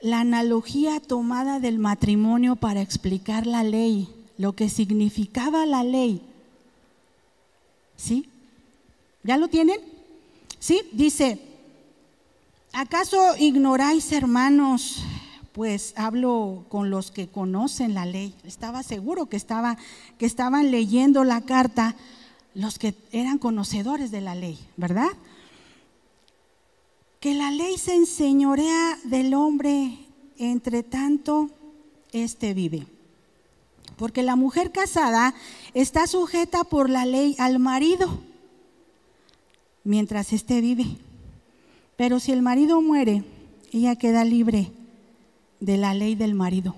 la analogía tomada del matrimonio para explicar la ley, lo que significaba la ley. ¿Sí? ¿Ya lo tienen? ¿Sí? Dice, ¿acaso ignoráis, hermanos? Pues hablo con los que conocen la ley. Estaba seguro que, estaba, que estaban leyendo la carta los que eran conocedores de la ley, ¿verdad? Que la ley se enseñorea del hombre, entre tanto, éste vive. Porque la mujer casada está sujeta por la ley al marido mientras éste vive. Pero si el marido muere, ella queda libre de la ley del marido.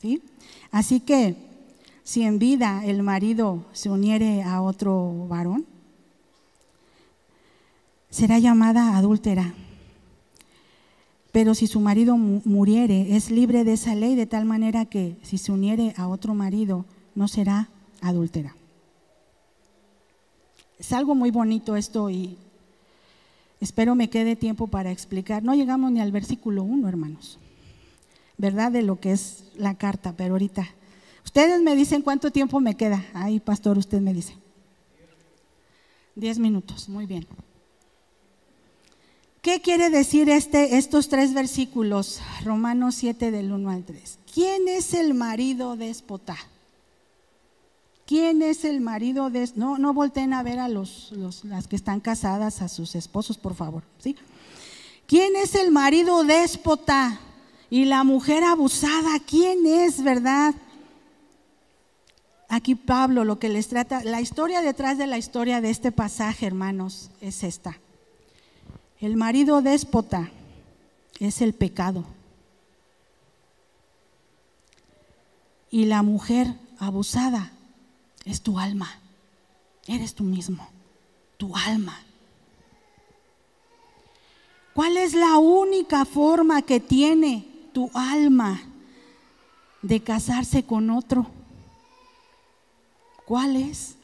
¿Sí? Así que si en vida el marido se uniere a otro varón, será llamada adúltera. Pero si su marido muriere, es libre de esa ley de tal manera que si se uniere a otro marido, no será adúltera. Es algo muy bonito esto y espero me quede tiempo para explicar. No llegamos ni al versículo 1, hermanos, ¿verdad? De lo que es la carta, pero ahorita. Ustedes me dicen cuánto tiempo me queda. Ahí, pastor, usted me dice. Diez minutos, muy bien. ¿Qué quiere decir este, estos tres versículos? Romanos 7 del 1 al 3. ¿Quién es el marido déspota? ¿Quién es el marido de no no volteen a ver a los, las que están casadas a sus esposos, por favor, ¿sí? ¿Quién es el marido déspota y la mujer abusada? ¿Quién es, verdad? Aquí Pablo lo que les trata, la historia detrás de la historia de este pasaje, hermanos, es esta. El marido déspota es el pecado. Y la mujer abusada es tu alma. Eres tú mismo, tu alma. ¿Cuál es la única forma que tiene tu alma de casarse con otro? ¿Cuál es?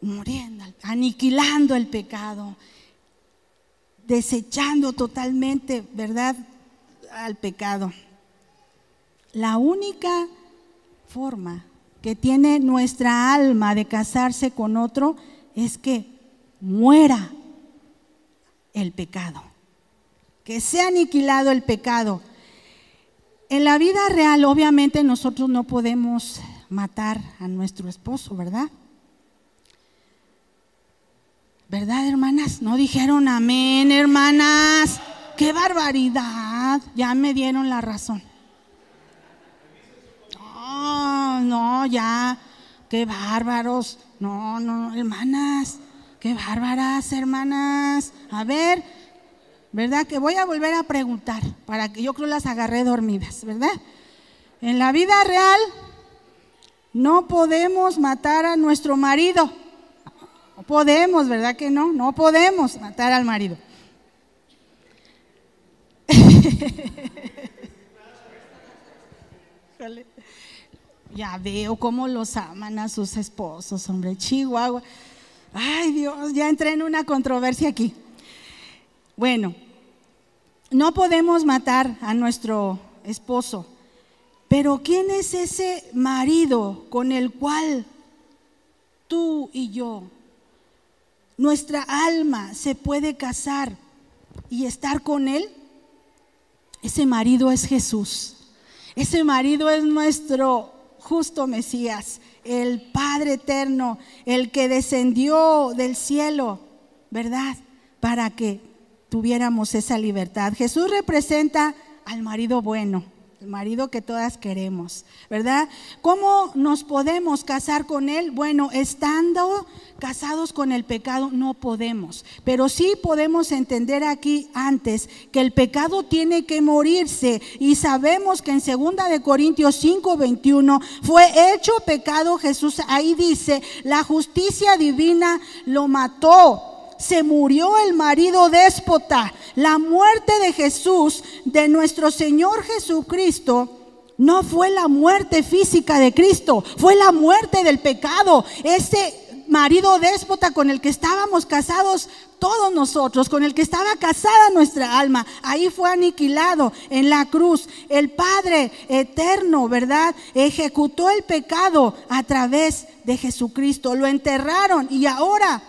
Muriendo, aniquilando el pecado, desechando totalmente, ¿verdad?, al pecado. La única forma que tiene nuestra alma de casarse con otro es que muera el pecado, que sea aniquilado el pecado. En la vida real, obviamente, nosotros no podemos matar a nuestro esposo, ¿verdad? ¿Verdad, hermanas? No dijeron amén, hermanas. ¡Qué barbaridad! Ya me dieron la razón. No, no, ya. ¡Qué bárbaros! No, no, hermanas. ¡Qué bárbaras, hermanas! A ver, ¿verdad? Que voy a volver a preguntar para que yo creo las agarré dormidas, ¿verdad? En la vida real no podemos matar a nuestro marido. No podemos, ¿verdad que no? No podemos matar al marido. ya veo cómo los aman a sus esposos, hombre, Chihuahua. Ay Dios, ya entré en una controversia aquí. Bueno, no podemos matar a nuestro esposo, pero ¿quién es ese marido con el cual tú y yo nuestra alma se puede casar y estar con Él, ese marido es Jesús. Ese marido es nuestro justo Mesías, el Padre eterno, el que descendió del cielo, ¿verdad? Para que tuviéramos esa libertad. Jesús representa al marido bueno marido que todas queremos, ¿verdad? ¿Cómo nos podemos casar con él? Bueno, estando casados con el pecado no podemos, pero sí podemos entender aquí antes que el pecado tiene que morirse y sabemos que en segunda de Corintios 5:21 fue hecho pecado Jesús, ahí dice, la justicia divina lo mató se murió el marido déspota. La muerte de Jesús, de nuestro Señor Jesucristo, no fue la muerte física de Cristo, fue la muerte del pecado. Ese marido déspota con el que estábamos casados todos nosotros, con el que estaba casada nuestra alma. Ahí fue aniquilado en la cruz. El Padre eterno, ¿verdad? Ejecutó el pecado a través de Jesucristo. Lo enterraron y ahora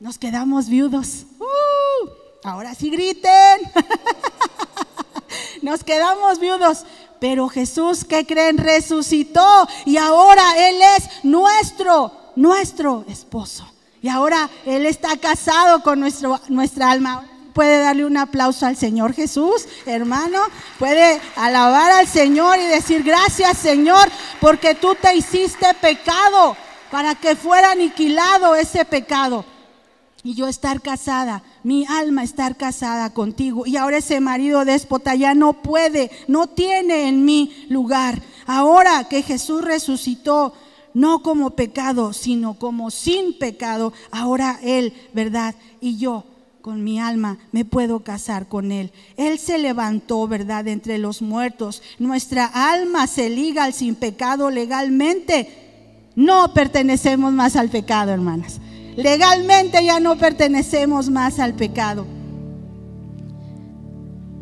nos quedamos viudos. ¡Uh! ahora sí griten. nos quedamos viudos. Pero Jesús, ¿qué creen? Resucitó y ahora Él es nuestro, nuestro esposo. Y ahora Él está casado con nuestro, nuestra alma. Puede darle un aplauso al Señor Jesús, hermano. Puede alabar al Señor y decir, gracias Señor, porque tú te hiciste pecado para que fuera aniquilado ese pecado. Y yo estar casada, mi alma estar casada contigo. Y ahora ese marido déspota ya no puede, no tiene en mí lugar. Ahora que Jesús resucitó, no como pecado, sino como sin pecado, ahora Él, ¿verdad? Y yo con mi alma me puedo casar con Él. Él se levantó, ¿verdad?, entre los muertos. Nuestra alma se liga al sin pecado legalmente. No pertenecemos más al pecado, hermanas. Legalmente ya no pertenecemos más al pecado.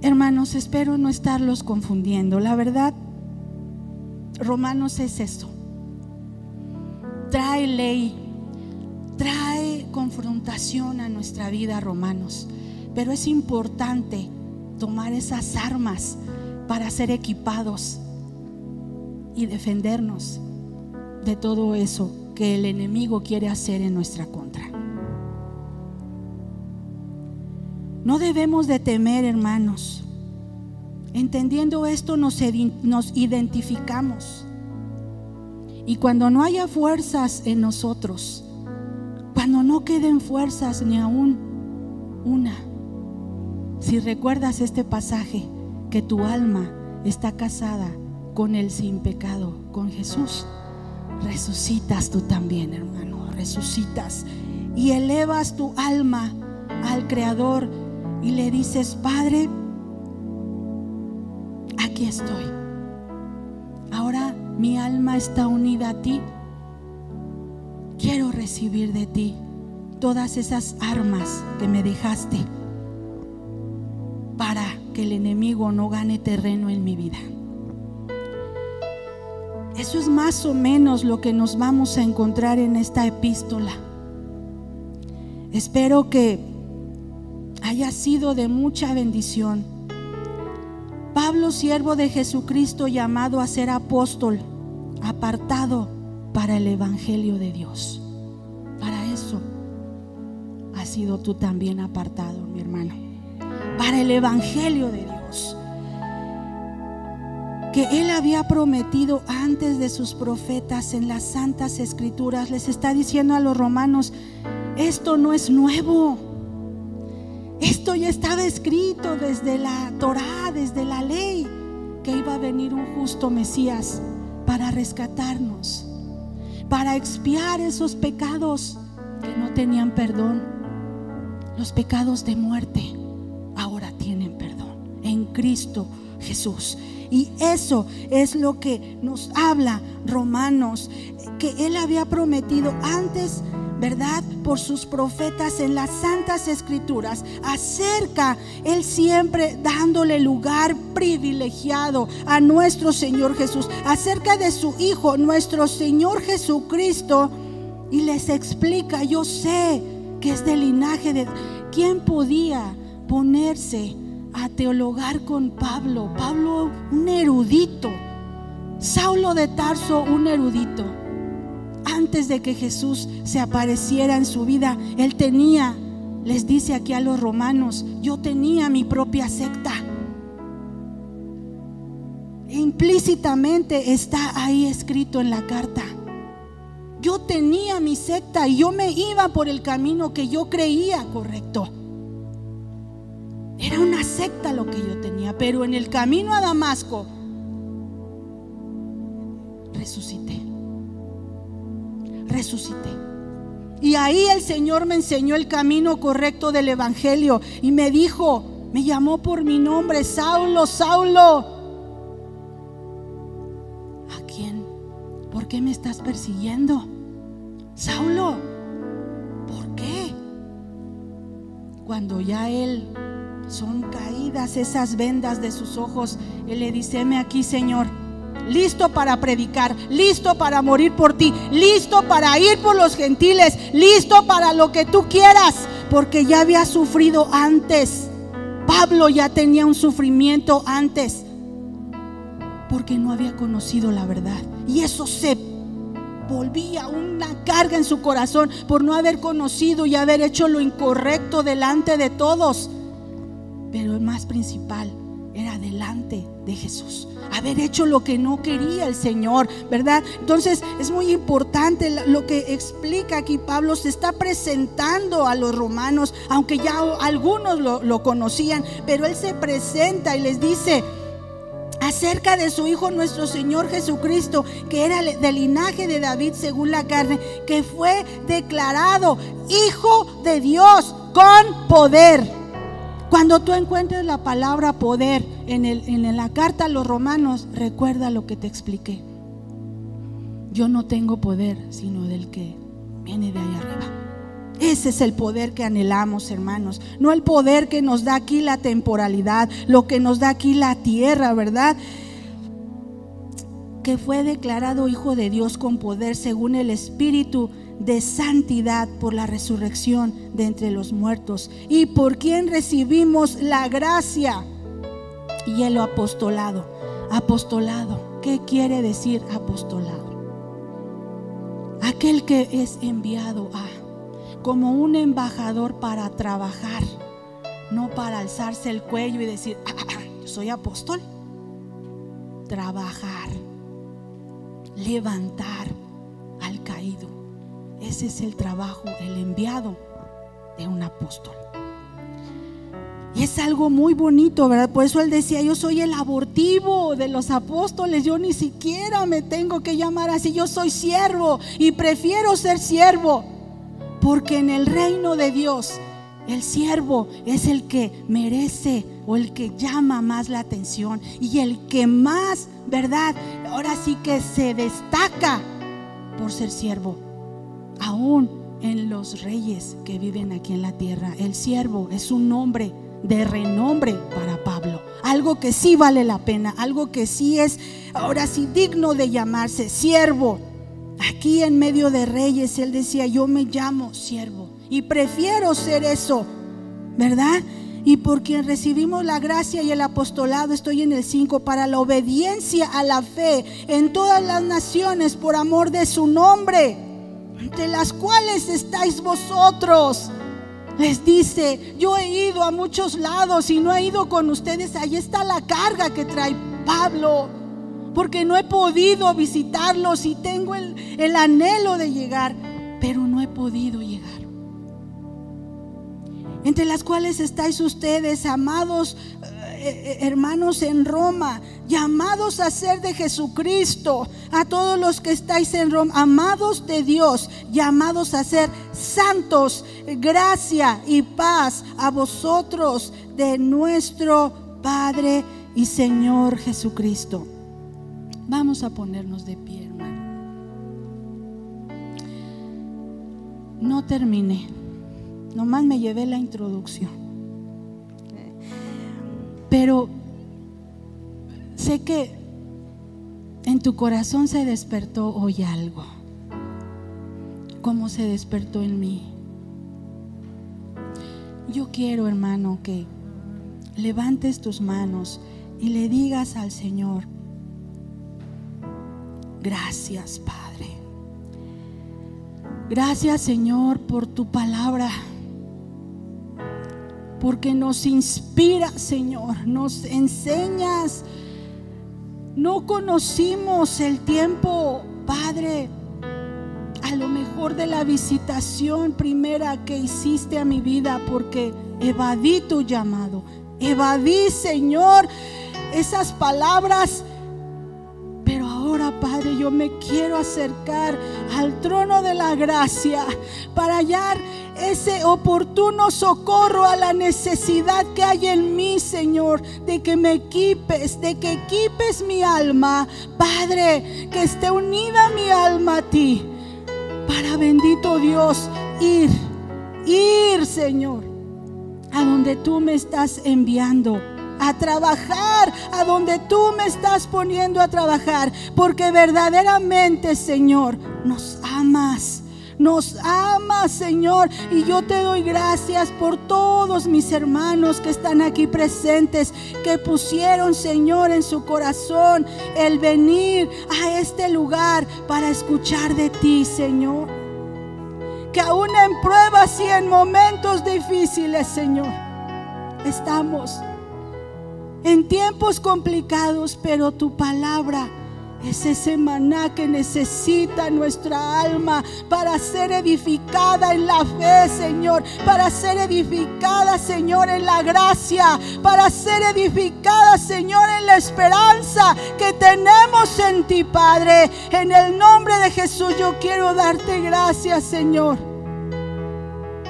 Hermanos, espero no estarlos confundiendo. La verdad, Romanos es esto trae ley, trae confrontación a nuestra vida, romanos. Pero es importante tomar esas armas para ser equipados y defendernos de todo eso que el enemigo quiere hacer en nuestra contra. No debemos de temer, hermanos. Entendiendo esto nos, nos identificamos y cuando no haya fuerzas en nosotros, cuando no queden fuerzas ni aún una, si recuerdas este pasaje, que tu alma está casada con el sin pecado, con Jesús, resucitas tú también, hermano, resucitas y elevas tu alma al Creador y le dices, Padre, aquí estoy. Ahora mi alma está unida a ti. Quiero recibir de ti todas esas armas que me dejaste para que el enemigo no gane terreno en mi vida. Eso es más o menos lo que nos vamos a encontrar en esta epístola. Espero que haya sido de mucha bendición. Pablo, siervo de Jesucristo, llamado a ser apóstol, apartado para el Evangelio de Dios. Para eso has sido tú también apartado, mi hermano. Para el Evangelio de Dios. Que Él había prometido antes de sus profetas en las santas escrituras. Les está diciendo a los romanos, esto no es nuevo. Esto ya estaba escrito desde la Torá, desde la ley, que iba a venir un justo Mesías para rescatarnos, para expiar esos pecados que no tenían perdón. Los pecados de muerte ahora tienen perdón en Cristo Jesús. Y eso es lo que nos habla Romanos, que Él había prometido antes ¿verdad? Por sus profetas en las santas escrituras, acerca, Él siempre dándole lugar privilegiado a nuestro Señor Jesús, acerca de su Hijo, nuestro Señor Jesucristo, y les explica, yo sé que es del linaje de... ¿Quién podía ponerse a teologar con Pablo? Pablo, un erudito. Saulo de Tarso, un erudito antes de que Jesús se apareciera en su vida, él tenía, les dice aquí a los romanos, yo tenía mi propia secta. E implícitamente está ahí escrito en la carta. Yo tenía mi secta y yo me iba por el camino que yo creía correcto. Era una secta lo que yo tenía, pero en el camino a Damasco resucité. Resucité. Y ahí el Señor me enseñó el camino correcto del Evangelio y me dijo, me llamó por mi nombre, Saulo, Saulo. ¿A quién? ¿Por qué me estás persiguiendo? Saulo, ¿por qué? Cuando ya él son caídas esas vendas de sus ojos, él le dice, aquí, Señor, listo para predicar, listo para morir por ti, listo para ir por los gentiles, listo para lo que tú quieras, porque ya había sufrido antes. Pablo ya tenía un sufrimiento antes, porque no había conocido la verdad. Y eso se volvía una carga en su corazón por no haber conocido y haber hecho lo incorrecto delante de todos. Pero el más principal era delante de Jesús. Haber hecho lo que no quería el Señor, ¿verdad? Entonces es muy importante lo que explica aquí Pablo. Se está presentando a los romanos, aunque ya algunos lo, lo conocían, pero él se presenta y les dice, acerca de su Hijo nuestro Señor Jesucristo, que era del linaje de David según la carne, que fue declarado Hijo de Dios con poder. Cuando tú encuentres la palabra poder en, el, en la carta a los romanos, recuerda lo que te expliqué. Yo no tengo poder, sino del que viene de ahí arriba. Ese es el poder que anhelamos, hermanos. No el poder que nos da aquí la temporalidad, lo que nos da aquí la tierra, ¿verdad? Que fue declarado Hijo de Dios con poder según el Espíritu de santidad por la resurrección de entre los muertos y por quien recibimos la gracia y el apostolado. Apostolado, ¿qué quiere decir apostolado? Aquel que es enviado a como un embajador para trabajar, no para alzarse el cuello y decir, ah, ah, ah, soy apóstol. Trabajar, levantar al caído. Ese es el trabajo, el enviado de un apóstol. Y es algo muy bonito, ¿verdad? Por eso él decía, yo soy el abortivo de los apóstoles, yo ni siquiera me tengo que llamar así, yo soy siervo y prefiero ser siervo porque en el reino de Dios el siervo es el que merece o el que llama más la atención y el que más, ¿verdad? Ahora sí que se destaca por ser siervo. Aún en los reyes que viven aquí en la tierra, el siervo es un nombre de renombre para Pablo. Algo que sí vale la pena, algo que sí es ahora sí digno de llamarse siervo. Aquí en medio de reyes, él decía, yo me llamo siervo y prefiero ser eso, ¿verdad? Y por quien recibimos la gracia y el apostolado, estoy en el 5, para la obediencia a la fe en todas las naciones por amor de su nombre, entre las cuales estáis vosotros. Les dice, yo he ido a muchos lados y no he ido con ustedes. Ahí está la carga que trae Pablo porque no he podido visitarlos y tengo el, anhelo de llegar, pero no he podido llegar. Entre las cuales estáis ustedes, amados eh, eh, hermanos en Roma, llamados a ser de Jesucristo, a todos los que estáis en Roma, amados de Dios, llamados a ser santos, gracia y paz a vosotros de nuestro Padre y Señor Jesucristo. Vamos a ponernos de pie, hermano. No terminé, nomás me llevé la introducción. Pero sé que en tu corazón se despertó hoy algo, como se despertó en mí. Yo quiero, hermano, que levantes tus manos y le digas al Señor, Gracias, Padre. Gracias, Señor, por tu palabra. Porque nos inspira, Señor. Nos enseñas. No conocimos el tiempo, Padre, a lo mejor de la visitación primera que hiciste a mi vida porque evadí tu llamado. Evadí, Señor, esas palabras yo me quiero acercar al trono de la gracia para hallar ese oportuno socorro a la necesidad que hay en mí, Señor, de que me equipes, de que equipes mi alma, Padre, que esté unida mi alma a ti, para bendito Dios ir, ir, Señor, donde tú me estás enviando a trabajar, a donde tú me estás poniendo a trabajar, porque verdaderamente, Señor, nos amas. Nos amas, Señor, y yo te doy gracias por todos mis hermanos que están aquí presentes, que pusieron, Señor, en su corazón el venir a este lugar para escuchar de ti, Señor. Que aún en pruebas y en momentos difíciles, Señor, estamos en tiempos complicados, pero tu palabra es ese maná que necesita nuestra alma para ser edificada en la fe, Señor. Para ser edificada, Señor, en la gracia. Para ser edificada, Señor, en la esperanza que tenemos en ti, Padre. En el nombre de Jesús yo quiero darte gracias, Señor.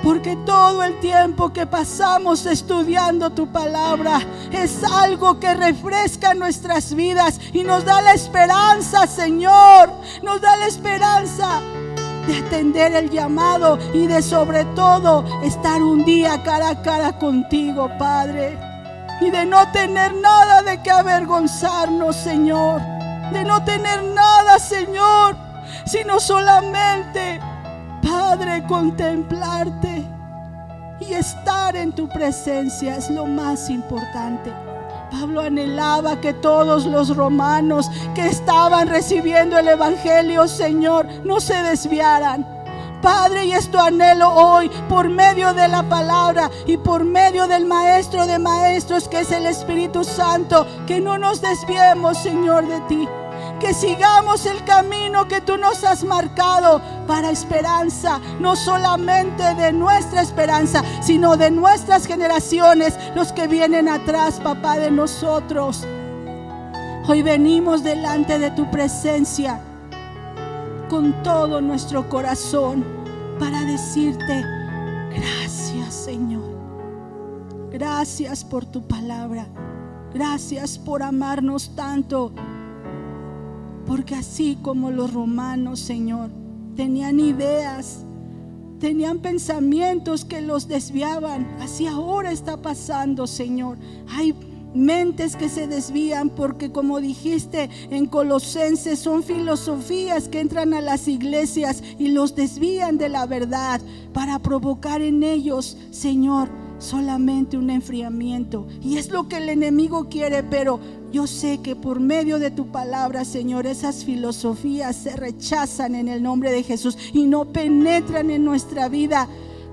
Porque todo el tiempo que pasamos estudiando tu palabra es algo que refresca nuestras vidas y nos da la esperanza, Señor. Nos da la esperanza de atender el llamado y de sobre todo estar un día cara a cara contigo, Padre. Y de no tener nada de que avergonzarnos, Señor. De no tener nada, Señor, sino solamente Padre, contemplarte y estar en tu presencia es lo más importante. Pablo anhelaba que todos los romanos que estaban recibiendo el Evangelio, Señor, no se desviaran. Padre, y esto anhelo hoy por medio de la palabra y por medio del Maestro de Maestros, que es el Espíritu Santo, que no nos desviemos, Señor, de ti que sigamos el camino que tú nos has marcado para esperanza, no solamente de nuestra esperanza, sino de nuestras generaciones, los que vienen atrás, papá, de nosotros. Hoy venimos delante de tu presencia con todo nuestro corazón para decirte, gracias Señor, gracias por tu palabra, gracias por amarnos tanto porque así como los romanos, Señor, tenían ideas, tenían pensamientos que los desviaban, así ahora está pasando, Señor. Hay mentes que se desvían porque como dijiste en Colosenses son filosofías que entran a las iglesias y los desvían de la verdad para provocar en ellos, Señor, solamente un enfriamiento. Y es lo que el enemigo quiere, pero yo sé que por medio de tu palabra, Señor, esas filosofías se rechazan en el nombre de Jesús y no penetran en nuestra vida,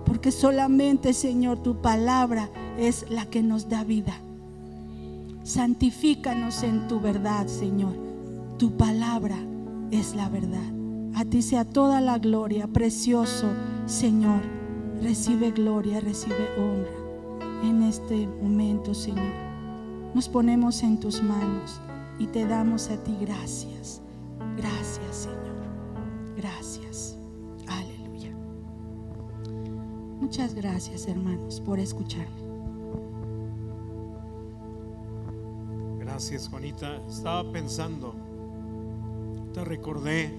porque solamente, Señor, tu palabra es la que nos da vida. Santifícanos en tu verdad, Señor. Tu palabra es la verdad. A ti sea toda la gloria, precioso Señor. Recibe gloria, recibe honra en este momento, Señor. Nos ponemos en tus manos y te damos a ti gracias. Gracias, Señor. Gracias. Aleluya. Muchas gracias, hermanos, por escucharme. Gracias, Juanita. Estaba pensando, te recordé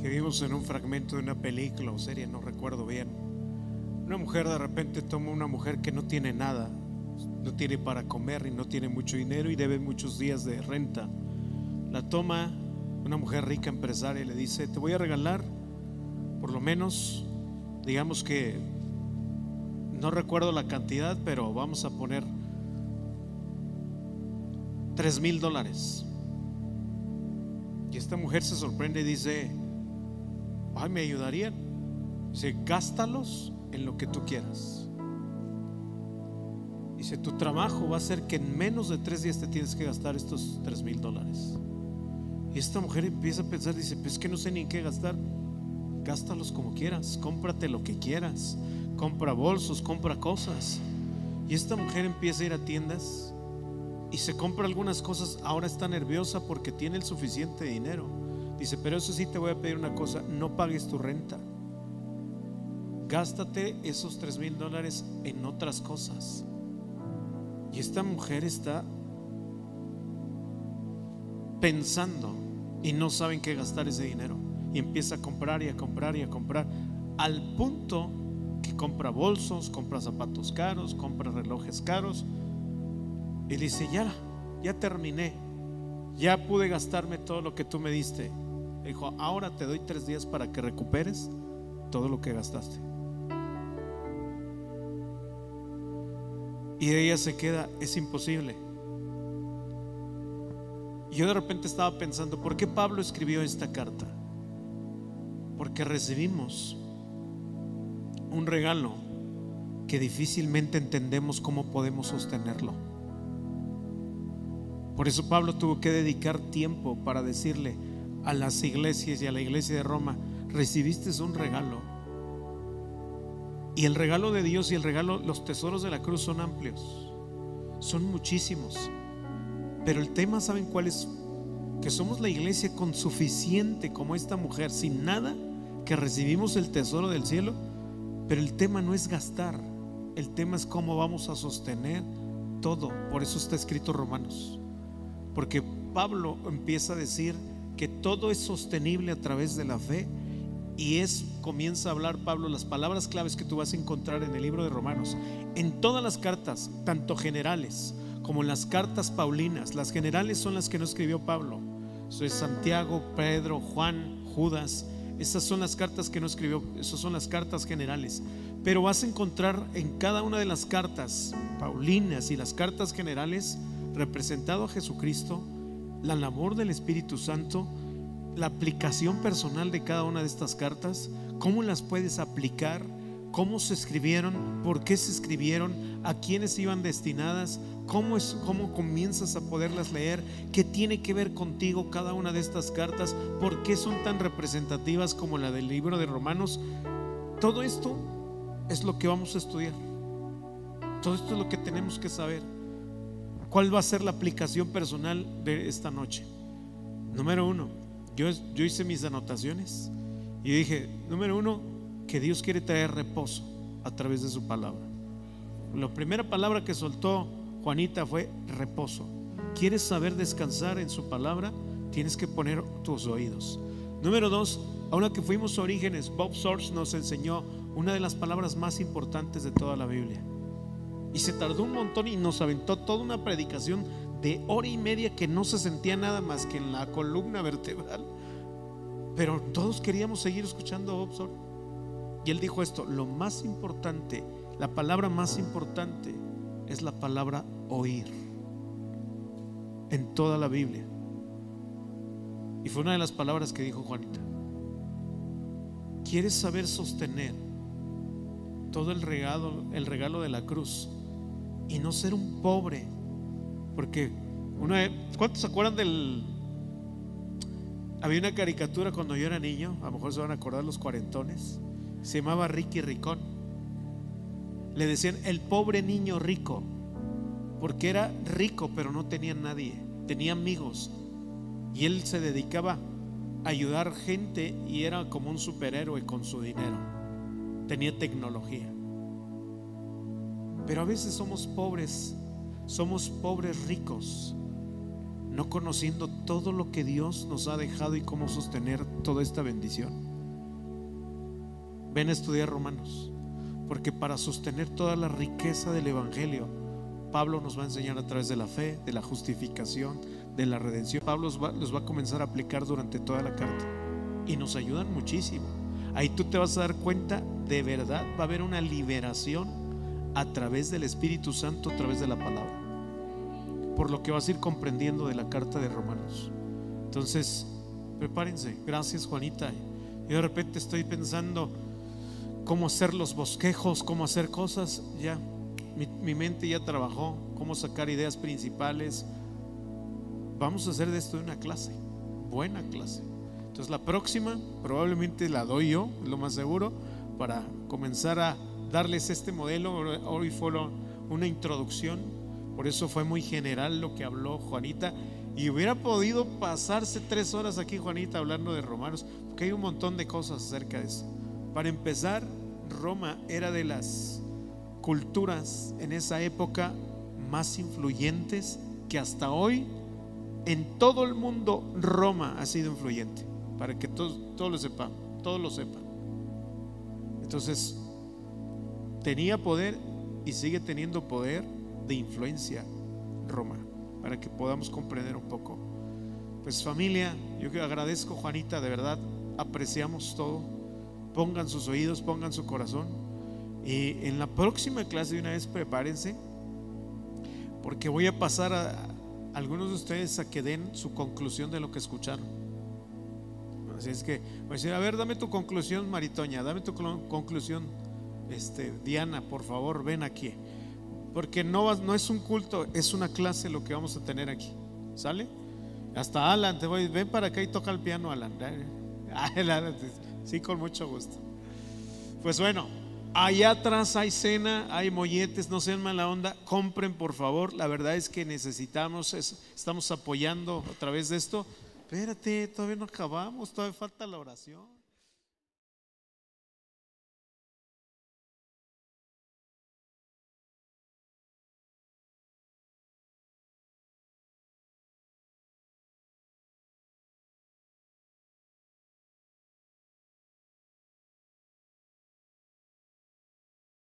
que vimos en un fragmento de una película o serie, no recuerdo bien. Una mujer de repente toma una mujer que no tiene nada, no tiene para comer y no tiene mucho dinero y debe muchos días de renta. La toma una mujer rica empresaria y le dice, te voy a regalar por lo menos, digamos que, no recuerdo la cantidad, pero vamos a poner tres mil dólares. Y esta mujer se sorprende y dice, ay, me ayudarían. Dice, gástalos en lo que tú quieras. Dice, tu trabajo va a ser que en menos de tres días te tienes que gastar estos tres mil dólares. Y esta mujer empieza a pensar, dice, pues que no sé ni en qué gastar. Gástalos como quieras, cómprate lo que quieras, compra bolsos, compra cosas. Y esta mujer empieza a ir a tiendas y se compra algunas cosas, ahora está nerviosa porque tiene el suficiente dinero. Dice, pero eso sí te voy a pedir una cosa, no pagues tu renta. Gástate esos tres mil dólares en otras cosas. Y esta mujer está pensando y no saben qué gastar ese dinero. Y empieza a comprar y a comprar y a comprar. Al punto que compra bolsos, compra zapatos caros, compra relojes caros. Y dice, ya, ya terminé, ya pude gastarme todo lo que tú me diste. dijo, ahora te doy tres días para que recuperes todo lo que gastaste. Y ella se queda, es imposible. Yo de repente estaba pensando, ¿por qué Pablo escribió esta carta? Porque recibimos un regalo que difícilmente entendemos cómo podemos sostenerlo. Por eso Pablo tuvo que dedicar tiempo para decirle a las iglesias y a la iglesia de Roma, recibiste un regalo. Y el regalo de Dios y el regalo, los tesoros de la cruz son amplios, son muchísimos. Pero el tema, ¿saben cuál es? Que somos la iglesia con suficiente como esta mujer, sin nada, que recibimos el tesoro del cielo. Pero el tema no es gastar, el tema es cómo vamos a sostener todo. Por eso está escrito Romanos. Porque Pablo empieza a decir que todo es sostenible a través de la fe y es, comienza a hablar Pablo las palabras claves que tú vas a encontrar en el libro de Romanos. En todas las cartas, tanto generales como en las cartas paulinas, las generales son las que no escribió Pablo. Eso es Santiago, Pedro, Juan, Judas. Esas son las cartas que no escribió, esas son las cartas generales. Pero vas a encontrar en cada una de las cartas paulinas y las cartas generales representado a Jesucristo, la labor del Espíritu Santo, la aplicación personal de cada una de estas cartas, cómo las puedes aplicar, cómo se escribieron, por qué se escribieron, a quiénes iban destinadas, cómo, es, cómo comienzas a poderlas leer, qué tiene que ver contigo cada una de estas cartas, por qué son tan representativas como la del libro de Romanos. Todo esto es lo que vamos a estudiar. Todo esto es lo que tenemos que saber. ¿Cuál va a ser la aplicación personal de esta noche? Número uno, yo, yo hice mis anotaciones y dije, número uno, que Dios quiere traer reposo a través de su palabra. La primera palabra que soltó Juanita fue reposo. ¿Quieres saber descansar en su palabra? Tienes que poner tus oídos. Número dos, ahora que fuimos a Orígenes, Bob Source nos enseñó una de las palabras más importantes de toda la Biblia. Y se tardó un montón y nos aventó toda una predicación de hora y media que no se sentía nada más que en la columna vertebral. Pero todos queríamos seguir escuchando a Bob Y él dijo esto, lo más importante, la palabra más importante es la palabra oír en toda la Biblia. Y fue una de las palabras que dijo Juanita. ¿Quieres saber sostener todo el regalo, el regalo de la cruz y no ser un pobre porque una, ¿cuántos se acuerdan del... Había una caricatura cuando yo era niño, a lo mejor se van a acordar los cuarentones, se llamaba Ricky Ricón. Le decían el pobre niño rico, porque era rico pero no tenía nadie, tenía amigos. Y él se dedicaba a ayudar gente y era como un superhéroe con su dinero. Tenía tecnología. Pero a veces somos pobres somos pobres ricos, no conociendo todo lo que Dios nos ha dejado y cómo sostener toda esta bendición. Ven a estudiar Romanos, porque para sostener toda la riqueza del Evangelio, Pablo nos va a enseñar a través de la fe, de la justificación, de la redención. Pablo los va, los va a comenzar a aplicar durante toda la carta y nos ayudan muchísimo. Ahí tú te vas a dar cuenta, de verdad va a haber una liberación a través del Espíritu Santo, a través de la palabra. Por lo que vas a ir comprendiendo de la carta de Romanos. Entonces, prepárense. Gracias, Juanita. Y de repente estoy pensando cómo hacer los bosquejos, cómo hacer cosas. Ya, mi, mente ya trabajó, cómo sacar ideas principales. Vamos a hacer de esto una clase, buena clase. Entonces la próxima probablemente la doy yo, lo más seguro, para comenzar a darles este modelo. Hoy fue una introducción, por eso fue muy general lo que habló Juanita. Y hubiera podido pasarse tres horas aquí, Juanita, hablando de romanos, porque hay un montón de cosas acerca de eso. Para empezar, Roma era de las culturas en esa época más influyentes que hasta hoy en todo el mundo Roma ha sido influyente, para que todos, lo sepan, todos lo sepan. Entonces, tenía poder y sigue teniendo poder de influencia Roma, para que podamos comprender un poco. Pues familia, yo agradezco Juanita, de verdad, apreciamos todo. Pongan sus oídos, pongan su corazón. Y en la próxima clase de una vez prepárense, porque voy a pasar a algunos de ustedes a que den su conclusión de lo que escucharon. Así es que voy a decir, a ver, dame tu conclusión, Maritoña, dame tu conclusión, este, Diana, por favor, ven aquí. Porque no, es un culto, es una clase lo que vamos a tener aquí. ¿Sale? Hasta Alan, te voy, ven para acá y toca el piano, Alan. Sí, con mucho gusto. Pues bueno, allá atrás hay cena, hay molletes, no sean mala onda, compren por favor. La verdad es que necesitamos, estamos apoyando a través de esto. Espérate, todavía no acabamos, todavía falta la oración.